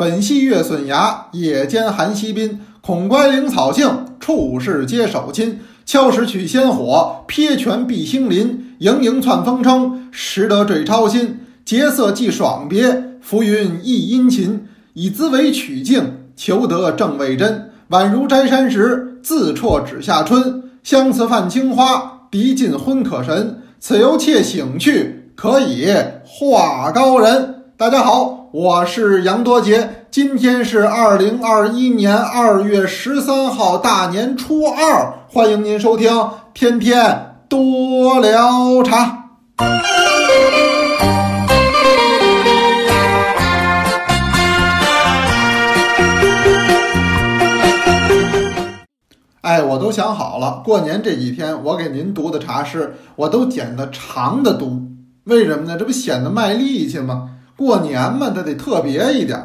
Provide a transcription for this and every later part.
粉细月笋芽，野间寒溪滨。孔乖灵草杏，处事皆手亲。敲石取仙火，撇泉避星林。盈盈窜风称，识得坠超心。结色寄爽别，浮云亦殷勤。以兹为曲径，求得正味真。宛如摘山石，自啜指下春。相思泛青花，涤尽昏可神。此由妾醒去，可以画高人。大家好，我是杨多杰。今天是二零二一年二月十三号，大年初二。欢迎您收听《天天多聊茶》。哎，我都想好了，过年这几天我给您读的茶诗，我都剪的长的读。为什么呢？这不显得卖力气吗？过年嘛，它得特别一点。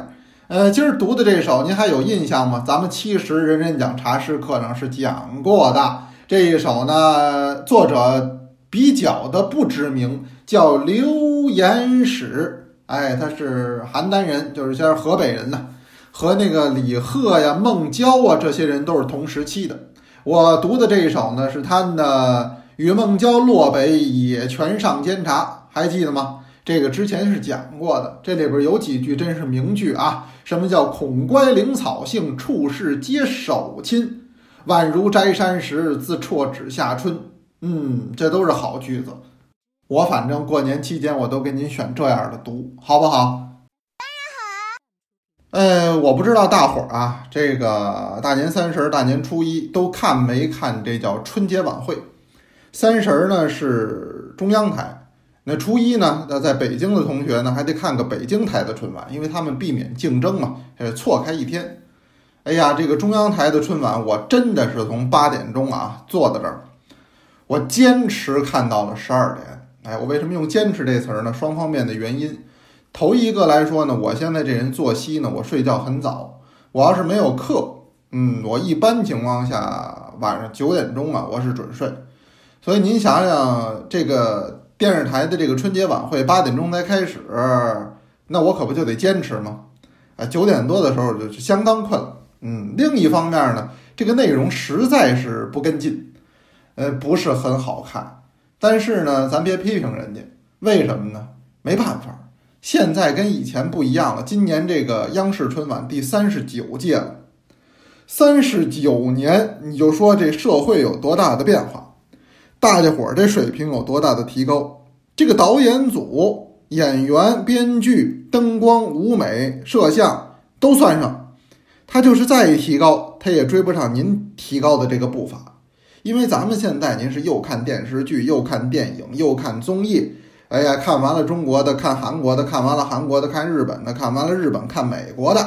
呃，今儿读的这首您还有印象吗？咱们七十人人讲茶诗课上是讲过的。这一首呢，作者比较的不知名，叫刘延史。哎，他是邯郸人，就是先是河北人呢，和那个李贺呀、孟郊啊这些人都是同时期的。我读的这一首呢，是他的《与孟郊落北野泉上煎茶》，还记得吗？这个之前是讲过的，这里边有几句真是名句啊！什么叫“孔乖灵草性，处事皆手亲”，宛如摘山石，自辍指下春。嗯，这都是好句子。我反正过年期间我都给您选这样的读，好不好？呃，我不知道大伙儿啊，这个大年三十、大年初一都看没看这叫春节晚会？三十呢是中央台，那初一呢，那在北京的同学呢还得看个北京台的春晚，因为他们避免竞争嘛，呃，错开一天。哎呀，这个中央台的春晚，我真的是从八点钟啊坐在这儿，我坚持看到了十二点。哎，我为什么用“坚持”这词儿呢？双方面的原因。头一个来说呢，我现在这人作息呢，我睡觉很早。我要是没有课，嗯，我一般情况下晚上九点钟啊，我是准睡。所以您想想，这个电视台的这个春节晚会八点钟才开始，那我可不就得坚持吗？啊，九点多的时候就相当困了。嗯，另一方面呢，这个内容实在是不跟进，呃，不是很好看。但是呢，咱别批评人家，为什么呢？没办法。现在跟以前不一样了，今年这个央视春晚第三十九届了，三十九年，你就说这社会有多大的变化，大家伙儿这水平有多大的提高？这个导演组、演员、编剧、灯光、舞美、摄像都算上，他就是再一提高，他也追不上您提高的这个步伐，因为咱们现在您是又看电视剧，又看电影，又看综艺。哎呀，看完了中国的，看韩国的，看完了韩国的，看日本的，看完了日本，看美国的，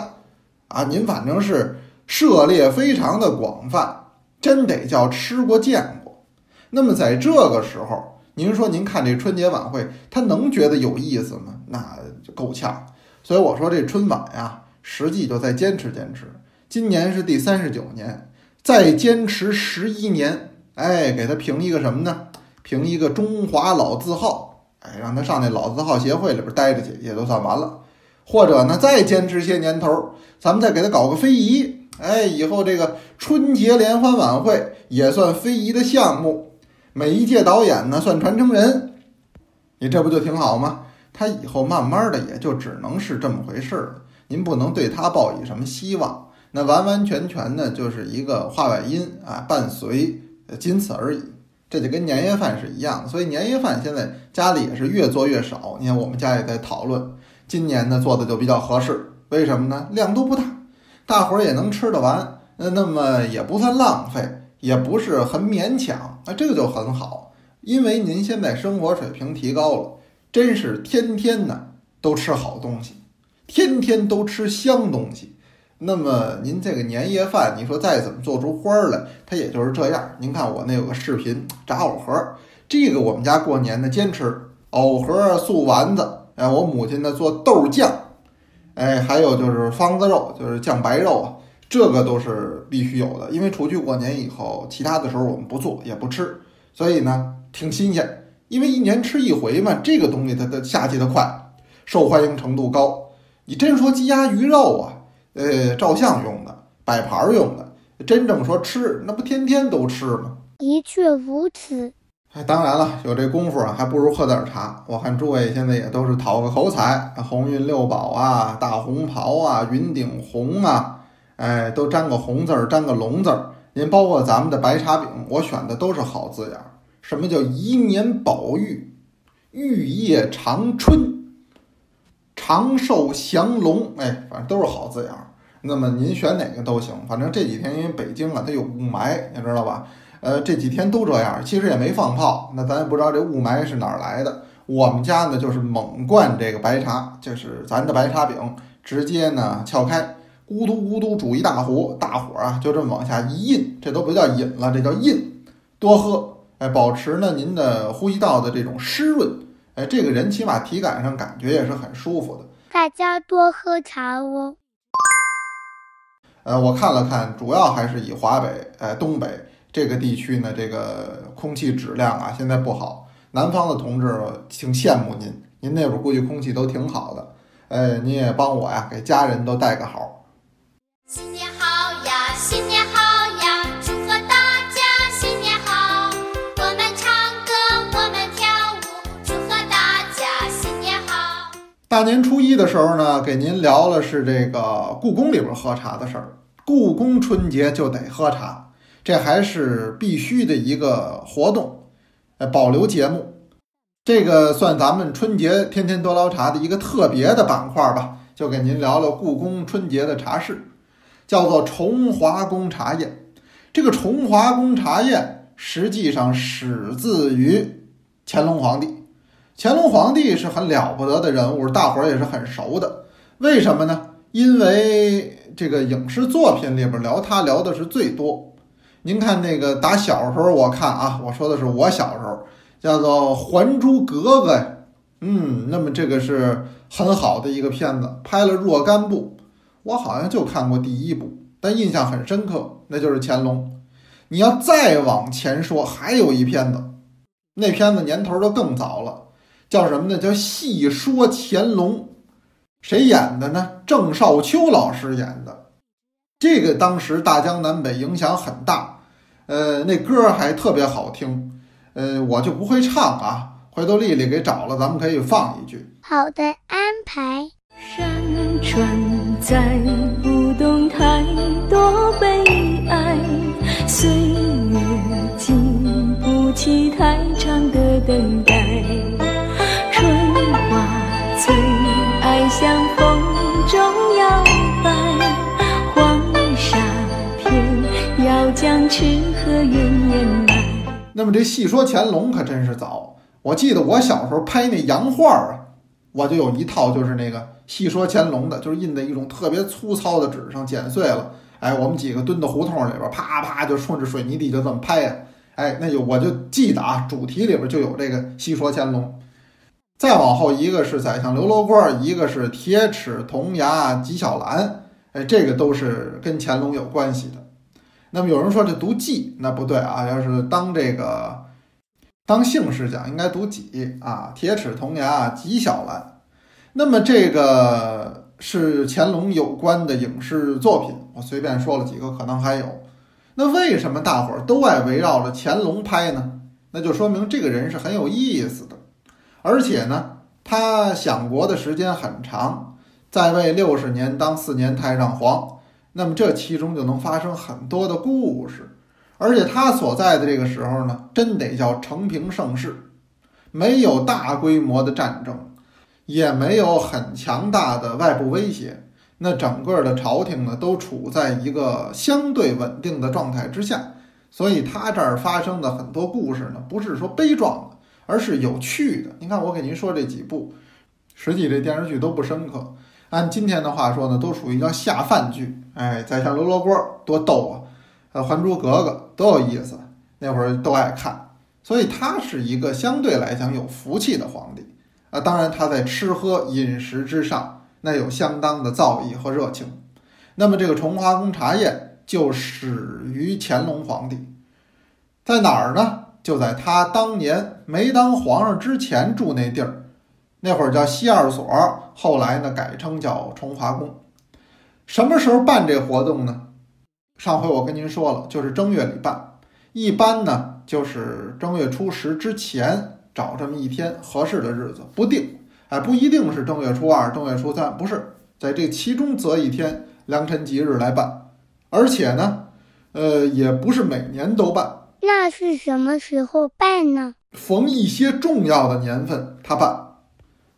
啊，您反正是涉猎非常的广泛，真得叫吃过见过。那么在这个时候，您说您看这春节晚会，他能觉得有意思吗？那就够呛。所以我说这春晚呀，实际就再坚持坚持。今年是第三十九年，再坚持十一年，哎，给他评一个什么呢？评一个中华老字号。哎，让他上那老字号协会里边待着去，也就算完了。或者呢，再坚持些年头，咱们再给他搞个非遗。哎，以后这个春节联欢晚会也算非遗的项目。每一届导演呢，算传承人。你这不就挺好吗？他以后慢慢的也就只能是这么回事了。您不能对他抱以什么希望。那完完全全呢，就是一个话外音啊，伴随，仅此而已。这就跟年夜饭是一样，所以年夜饭现在家里也是越做越少。你看我们家也在讨论，今年呢做的就比较合适，为什么呢？量都不大，大伙儿也能吃得完，那那么也不算浪费，也不是很勉强，那这个就很好。因为您现在生活水平提高了，真是天天呢都吃好东西，天天都吃香东西。那么您这个年夜饭，你说再怎么做出花儿来，它也就是这样。您看我那有个视频炸藕盒，这个我们家过年的坚持藕盒素丸子。哎，我母亲呢做豆酱，哎，还有就是方子肉，就是酱白肉啊，这个都是必须有的。因为除去过年以后，其他的时候我们不做也不吃，所以呢挺新鲜。因为一年吃一回嘛，这个东西它的下去的快，受欢迎程度高。你真说鸡鸭鱼肉啊？呃，照相用的，摆盘儿用的。真正说吃，那不天天都吃吗？的确如此。哎，当然了，有这功夫啊，还不如喝点茶。我看诸位现在也都是讨个口彩，鸿运六宝啊，大红袍啊，云顶红啊，哎，都沾个红字儿，沾个龙字儿。您包括咱们的白茶饼，我选的都是好字眼儿。什么叫一年宝玉，玉叶长春，长寿祥龙？哎，反正都是好字眼儿。那么您选哪个都行，反正这几天因为北京啊，它有雾霾，你知道吧？呃，这几天都这样，其实也没放炮，那咱也不知道这雾霾是哪儿来的。我们家呢就是猛灌这个白茶，就是咱的白茶饼，直接呢撬开，咕嘟咕嘟煮一大壶，大火啊就这么往下一印，这都不叫饮了，这叫印，多喝，哎，保持呢您的呼吸道的这种湿润，哎，这个人起码体感上感觉也是很舒服的。大家多喝茶哦。呃，我看了看，主要还是以华北、哎东北这个地区呢，这个空气质量啊现在不好。南方的同志挺羡慕您，您那会儿估计空气都挺好的。哎，您也帮我呀，给家人都带个好。大年初一的时候呢，给您聊了是这个故宫里边喝茶的事儿。故宫春节就得喝茶，这还是必须的一个活动，呃，保留节目。这个算咱们春节天天多聊茶的一个特别的板块吧，就给您聊聊故宫春节的茶事，叫做崇华宫茶宴。这个崇华宫茶宴实际上始自于乾隆皇帝。乾隆皇帝是很了不得的人物，大伙儿也是很熟的。为什么呢？因为这个影视作品里边聊他聊的是最多。您看那个打小时候我看啊，我说的是我小时候，叫做《还珠格格》呀，嗯，那么这个是很好的一个片子，拍了若干部，我好像就看过第一部，但印象很深刻，那就是乾隆。你要再往前说，还有一片子，那片子年头都更早了，叫什么呢？叫《戏说乾隆》。谁演的呢？郑少秋老师演的，这个当时大江南北影响很大，呃，那歌还特别好听，呃，我就不会唱啊，回头丽丽给找了，咱们可以放一句。好的安排。山川载不动太多悲哀，岁月经不起太长的等待，像风中摇摆，黄沙片要将痴和怨掩埋。那么这戏说乾隆可真是早，我记得我小时候拍那洋画儿啊，我就有一套就是那个戏说乾隆的，就是印在一种特别粗糙的纸上剪碎了，哎，我们几个蹲到胡同里边，啪啪就顺着水泥地就这么拍呀，哎，那就我就记得啊，主题里边就有这个戏说乾隆。再往后一个是宰相刘罗锅，一个是铁齿铜牙纪晓岚，哎，这个都是跟乾隆有关系的。那么有人说这读纪，那不对啊，要是当这个当姓氏讲，应该读纪啊。铁齿铜牙纪晓岚，那么这个是乾隆有关的影视作品，我随便说了几个，可能还有。那为什么大伙儿都爱围绕着乾隆拍呢？那就说明这个人是很有意思的。而且呢，他享国的时间很长，在位六十年，当四年太上皇，那么这其中就能发生很多的故事。而且他所在的这个时候呢，真得叫承平盛世，没有大规模的战争，也没有很强大的外部威胁，那整个的朝廷呢，都处在一个相对稳定的状态之下。所以他这儿发生的很多故事呢，不是说悲壮的。而是有趣的。您看，我给您说这几部，实际这电视剧都不深刻。按今天的话说呢，都属于叫下饭剧。哎，再像刘罗锅多逗啊，呃，《还珠格格》多有意思，那会儿都爱看。所以他是一个相对来讲有福气的皇帝啊。当然，他在吃喝饮食之上，那有相当的造诣和热情。那么这个重华宫茶宴就始于乾隆皇帝，在哪儿呢？就在他当年没当皇上之前住那地儿，那会儿叫西二所，后来呢改称叫崇华宫。什么时候办这活动呢？上回我跟您说了，就是正月里办，一般呢就是正月初十之前找这么一天合适的日子，不定，哎，不一定是正月初二、正月初三，不是，在这其中择一天良辰吉日来办，而且呢，呃，也不是每年都办，那是什么时候办呢？逢一些重要的年份他办。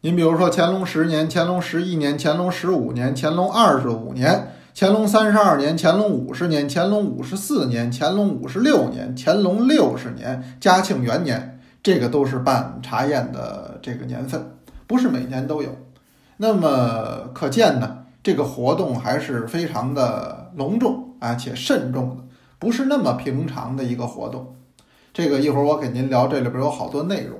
您比如说乾隆十年、乾隆十一年、乾隆十五年、乾隆二十五年、乾隆三十二年、乾隆五十年、乾隆五十四年、乾隆五十六年、乾隆六十年、嘉庆元年，这个都是办茶宴的这个年份，不是每年都有。那么可见呢，这个活动还是非常的隆重啊，且慎重的，不是那么平常的一个活动。这个一会儿我给您聊，这里边有好多内容。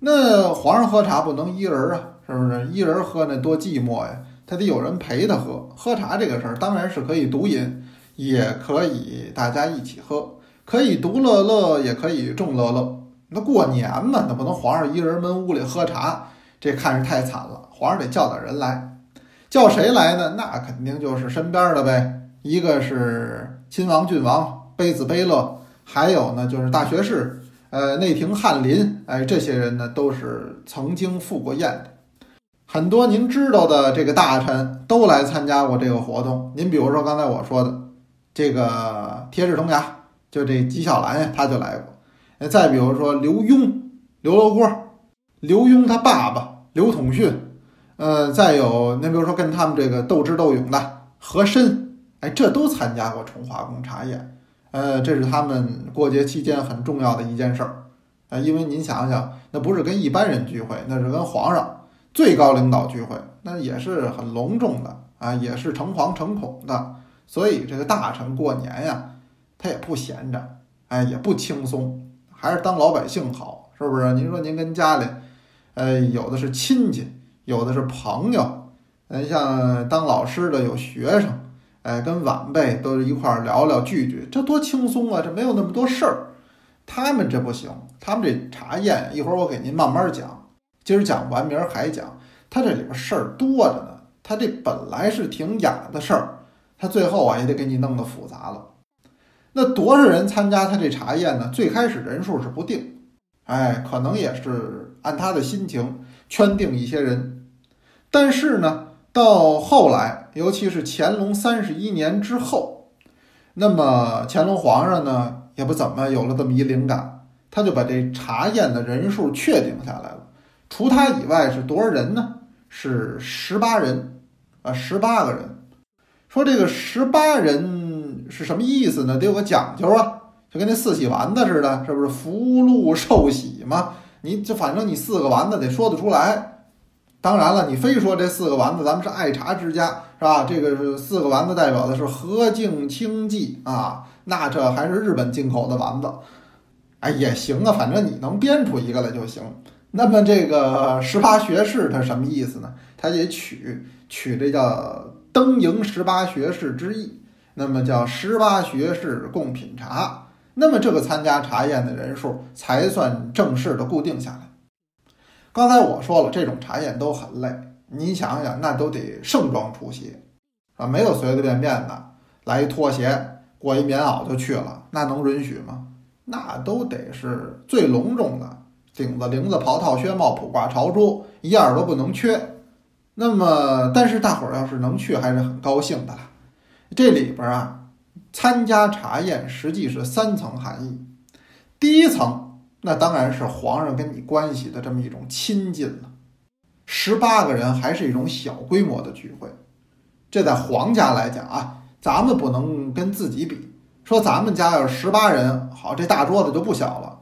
那皇上喝茶不能一人啊，是不是？一人喝那多寂寞呀，他得有人陪他喝。喝茶这个事儿当然是可以独饮，也可以大家一起喝，可以独乐乐，也可以众乐乐。那过年嘛，那不能皇上一人闷屋里喝茶，这看着太惨了。皇上得叫点人来，叫谁来呢？那肯定就是身边的呗。一个是亲王、郡王、卑子、卑勒，还有呢就是大学士。呃，内廷翰林，哎，这些人呢都是曾经赴过宴的，很多您知道的这个大臣都来参加过这个活动。您比如说刚才我说的这个铁齿铜牙，就这纪晓岚呀，他就来过。再比如说刘墉、刘罗锅，刘墉他爸爸刘统勋，呃，再有您比如说跟他们这个斗智斗勇的和珅，哎，这都参加过重华宫茶宴。呃，这是他们过节期间很重要的一件事儿，啊，因为您想想，那不是跟一般人聚会，那是跟皇上最高领导聚会，那也是很隆重的啊，也是诚惶诚恐的。所以这个大臣过年呀，他也不闲着，哎，也不轻松，还是当老百姓好，是不是？您说您跟家里，呃，有的是亲戚，有的是朋友，嗯，像当老师的有学生。哎，跟晚辈都一块儿聊聊聚聚，这多轻松啊！这没有那么多事儿。他们这不行，他们这茶宴，一会儿我给您慢慢讲。今儿讲完，明儿还讲。他这里边事儿多着呢。他这本来是挺雅的事儿，他最后啊也得给你弄得复杂了。那多少人参加他这茶宴呢？最开始人数是不定，哎，可能也是按他的心情圈定一些人。但是呢，到后来。尤其是乾隆三十一年之后，那么乾隆皇上呢也不怎么有了这么一灵感，他就把这茶宴的人数确定下来了。除他以外是多少人呢？是十八人，啊，十八个人。说这个十八人是什么意思呢？得有个讲究啊，就跟那四喜丸子似的，是不是福禄寿喜嘛？你就反正你四个丸子得说得出来。当然了，你非说这四个丸子，咱们是爱茶之家，是吧？这个是四个丸子代表的是和敬清寂啊，那这还是日本进口的丸子，哎也行啊，反正你能编出一个来就行。那么这个十八学士他什么意思呢？他也取取这叫登迎十八学士之意，那么叫十八学士共品茶，那么这个参加茶宴的人数才算正式的固定下来。刚才我说了，这种茶宴都很累。你想想，那都得盛装出席啊，没有随随便便的来一拖鞋、裹一棉袄就去了，那能允许吗？那都得是最隆重的，顶子、绫子、袍套、靴帽、卜挂、朝珠，一样都不能缺。那么，但是大伙儿要是能去，还是很高兴的啦。这里边啊，参加茶宴实际是三层含义，第一层。那当然是皇上跟你关系的这么一种亲近了。十八个人还是一种小规模的聚会，这在皇家来讲啊，咱们不能跟自己比。说咱们家要是十八人，好，这大桌子就不小了。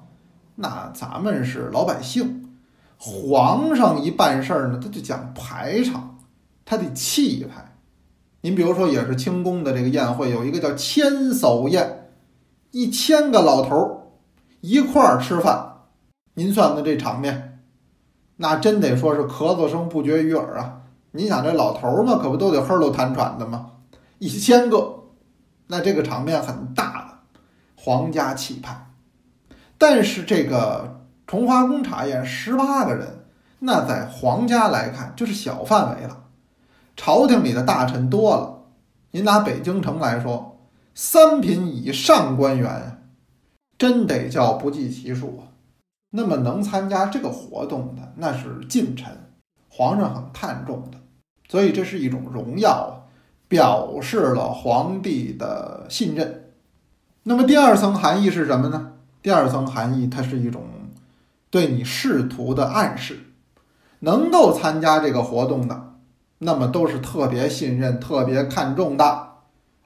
那咱们是老百姓，皇上一办事儿呢，他就讲排场，他得气派。您比如说，也是清宫的这个宴会，有一个叫千叟宴，一千个老头儿。一块儿吃饭，您算算这场面，那真得说是咳嗽声不绝于耳啊！您想这老头儿嘛，可不都得呵喽痰喘的吗？一千个，那这个场面很大了，皇家气派。但是这个崇华宫茶宴十八个人，那在皇家来看就是小范围了。朝廷里的大臣多了，您拿北京城来说，三品以上官员，真得叫不计其数啊。那么能参加这个活动的，那是近臣，皇上很看重的，所以这是一种荣耀，表示了皇帝的信任。那么第二层含义是什么呢？第二层含义，它是一种对你仕途的暗示。能够参加这个活动的，那么都是特别信任、特别看重的，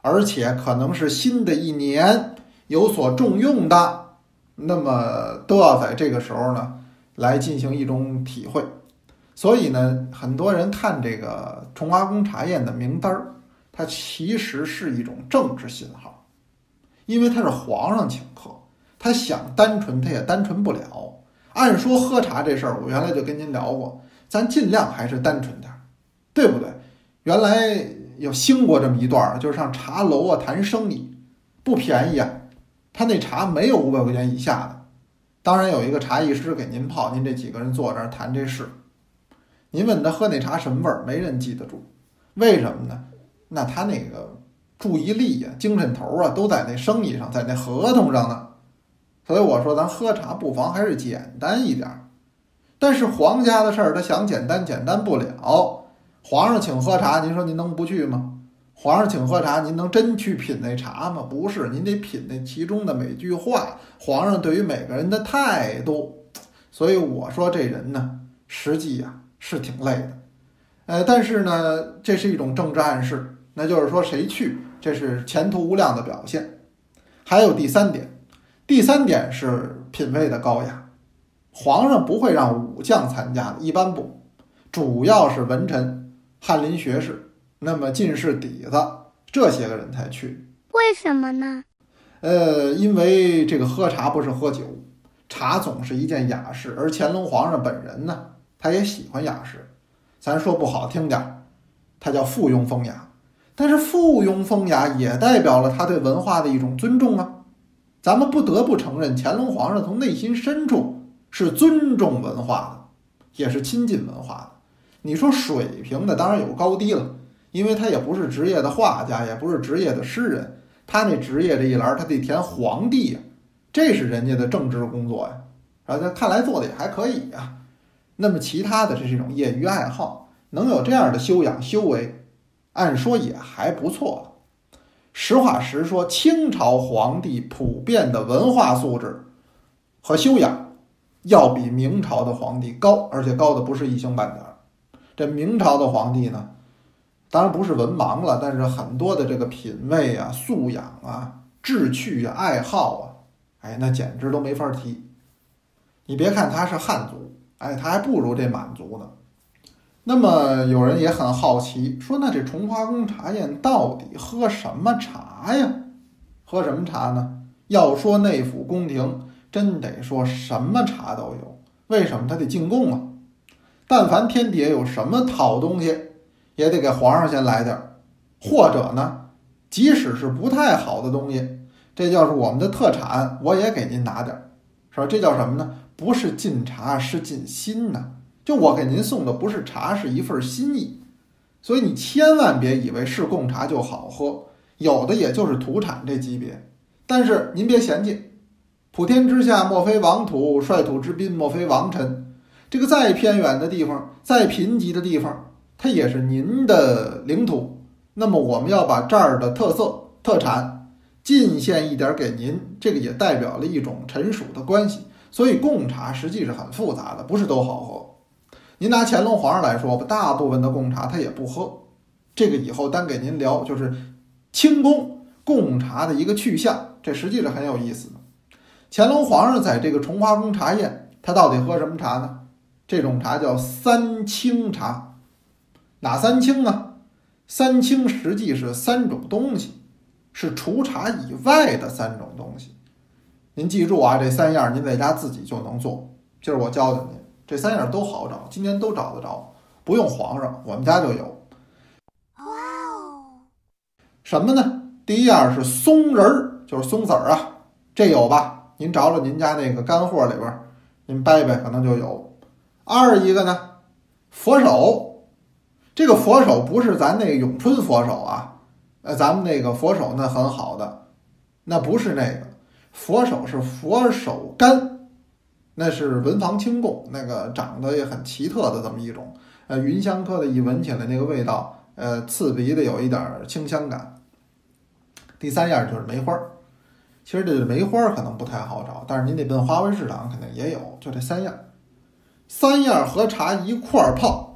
而且可能是新的一年有所重用的。那么都要在这个时候呢，来进行一种体会。所以呢，很多人看这个崇华宫茶宴的名单儿，它其实是一种政治信号，因为他是皇上请客，他想单纯他也单纯不了。按说喝茶这事儿，我原来就跟您聊过，咱尽量还是单纯点儿，对不对？原来有兴过这么一段儿，就是上茶楼啊谈生意，不便宜啊。他那茶没有五百块钱以下的，当然有一个茶艺师给您泡，您这几个人坐这儿谈这事。您问他喝那茶什么味儿，没人记得住，为什么呢？那他那个注意力呀、精神头啊，都在那生意上，在那合同上呢。所以我说，咱喝茶不妨还是简单一点儿。但是皇家的事儿，他想简单简单不了。皇上请喝茶，您说您能不去吗？皇上请喝茶，您能真去品那茶吗？不是，您得品那其中的每句话，皇上对于每个人的态度。所以我说这人呢，实际呀是挺累的，呃，但是呢，这是一种政治暗示，那就是说谁去，这是前途无量的表现。还有第三点，第三点是品味的高雅，皇上不会让武将参加的，一般不，主要是文臣、翰林学士。那么进士底子这些个人才去，为什么呢？呃，因为这个喝茶不是喝酒，茶总是一件雅事，而乾隆皇上本人呢，他也喜欢雅事。咱说不好听点儿，他叫附庸风雅，但是附庸风雅也代表了他对文化的一种尊重啊。咱们不得不承认，乾隆皇上从内心深处是尊重文化的，也是亲近文化的。你说水平的，当然有高低了。因为他也不是职业的画家，也不是职业的诗人，他那职业这一栏他得填皇帝呀，这是人家的政治工作呀，啊，他看来做的也还可以呀。那么其他的这是一种业余爱好，能有这样的修养修为，按说也还不错。实话实说，清朝皇帝普遍的文化素质和修养，要比明朝的皇帝高，而且高的不是一星半点儿。这明朝的皇帝呢？当然不是文盲了，但是很多的这个品味啊、素养啊、志趣啊、爱好啊，哎，那简直都没法提。你别看他是汉族，哎，他还不如这满族呢。那么有人也很好奇，说那这崇华宫茶宴到底喝什么茶呀？喝什么茶呢？要说内府宫廷，真得说什么茶都有。为什么他得进贡啊？但凡天底下有什么好东西。也得给皇上先来点儿，或者呢，即使是不太好的东西，这叫是我们的特产，我也给您拿点儿，是吧？这叫什么呢？不是进茶，是进心呐。就我给您送的不是茶，是一份心意。所以你千万别以为是贡茶就好喝，有的也就是土产这级别。但是您别嫌弃，普天之下莫非王土，率土之滨莫非王臣。这个再偏远的地方，再贫瘠的地方。它也是您的领土，那么我们要把这儿的特色特产进献一点给您，这个也代表了一种臣属的关系。所以贡茶实际是很复杂的，不是都好喝。您拿乾隆皇上来说吧，大部分的贡茶他也不喝，这个以后单给您聊，就是清宫贡茶的一个去向，这实际是很有意思的。乾隆皇上在这个重华宫茶宴，他到底喝什么茶呢？这种茶叫三清茶。哪三清呢？三清实际是三种东西，是除茶以外的三种东西。您记住啊，这三样您在家自己就能做。今儿我教教您，这三样都好找，今年都找得着，不用皇上，我们家就有。哇哦！什么呢？第一样是松仁儿，就是松子儿啊，这有吧？您找找您家那个干货里边，您掰掰可能就有。二一个呢，佛手。这个佛手不是咱那个咏春佛手啊，呃，咱们那个佛手那很好的，那不是那个佛手是佛手柑，那是文房清供，那个长得也很奇特的这么一种，呃，云香科的，一闻起来那个味道，呃，刺鼻的有一点清香感。第三样就是梅花儿，其实这梅花儿可能不太好找，但是您得奔花卉市场肯定也有，就这三样。三样和茶一块儿泡，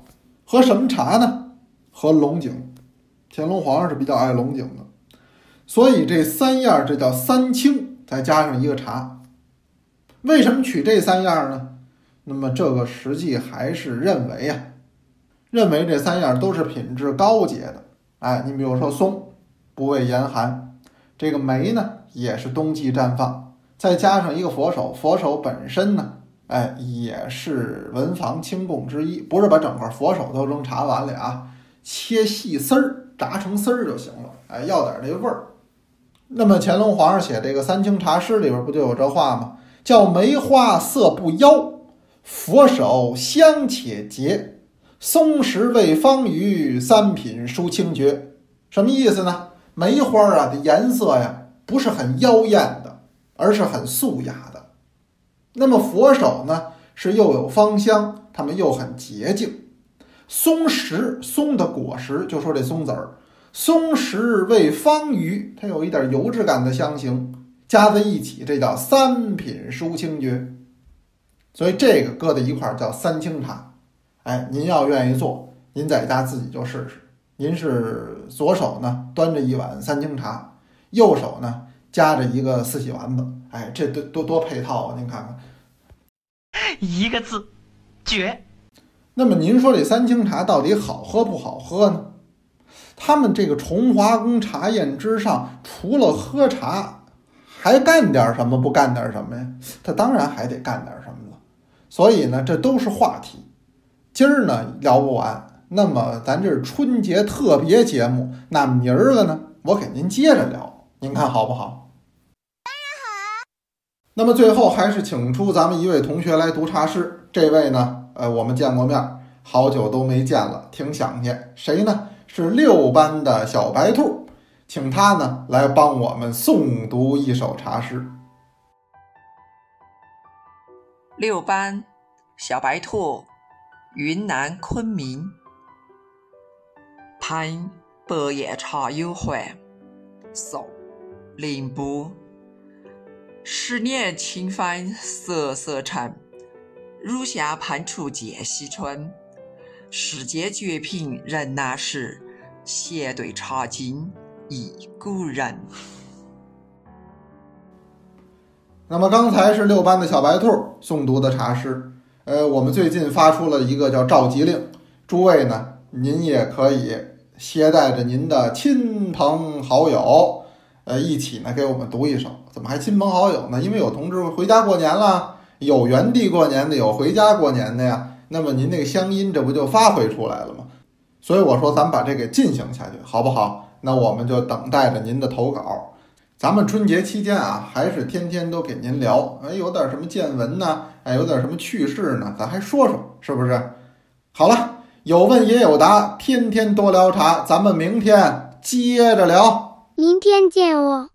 喝什么茶呢？喝龙井。乾隆皇上是比较爱龙井的，所以这三样这叫三清，再加上一个茶。为什么取这三样呢？那么这个实际还是认为呀、认为这三样都是品质高洁的。哎，你比如说松，不畏严寒；这个梅呢，也是冬季绽放。再加上一个佛手，佛手本身呢，哎，也是文房清供之一，不是把整个佛手都扔茶碗里啊，切细丝儿，炸成丝儿就行了。哎，要点这味儿。那么乾隆皇上写这个《三清茶诗》里边不就有这话吗？叫梅花色不妖，佛手香且洁，松石味芳腴，三品殊清绝。什么意思呢？梅花啊的颜色呀，不是很妖艳的，而是很素雅的。那么佛手呢，是又有芳香，它们又很洁净。松石，松的果实，就说这松子儿，松石味芳腴，它有一点油脂感的香型，加在一起，这叫三品殊清绝。所以这个搁在一块儿叫三清茶。哎，您要愿意做，您在家自己就试试。您是左手呢端着一碗三清茶，右手呢夹着一个四喜丸子，哎，这多多多配套啊！您看看。一个字，绝。那么您说这三清茶到底好喝不好喝呢？他们这个崇华宫茶宴之上，除了喝茶，还干点什么？不干点什么呀？他当然还得干点什么了。所以呢，这都是话题。今儿呢聊不完，那么咱这是春节特别节目，那明儿个呢，我给您接着聊，您看好不好？那么最后还是请出咱们一位同学来读茶诗，这位呢，呃，我们见过面，好久都没见了，挺想念。谁呢？是六班的小白兔，请他呢来帮我们诵读一首茶诗。六班小白兔，云南昆明。攀白叶茶友会，宋·林波。十年清欢色色沉，乳下判处见西春。世间绝品人难识，闲对茶经忆古人。那么刚才是六班的小白兔诵读的茶诗，呃，我们最近发出了一个叫召集令，诸位呢，您也可以携带着您的亲朋好友，呃，一起呢给我们读一首。怎么还亲朋好友呢？因为有同志回家过年了，有原地过年的，有回家过年的呀。那么您那个乡音，这不就发挥出来了吗？所以我说，咱们把这给进行下去，好不好？那我们就等待着您的投稿。咱们春节期间啊，还是天天都给您聊，哎，有点什么见闻呢？哎，有点什么趣事呢？咱还说说，是不是？好了，有问也有答，天天多聊茶，咱们明天接着聊。明天见哦。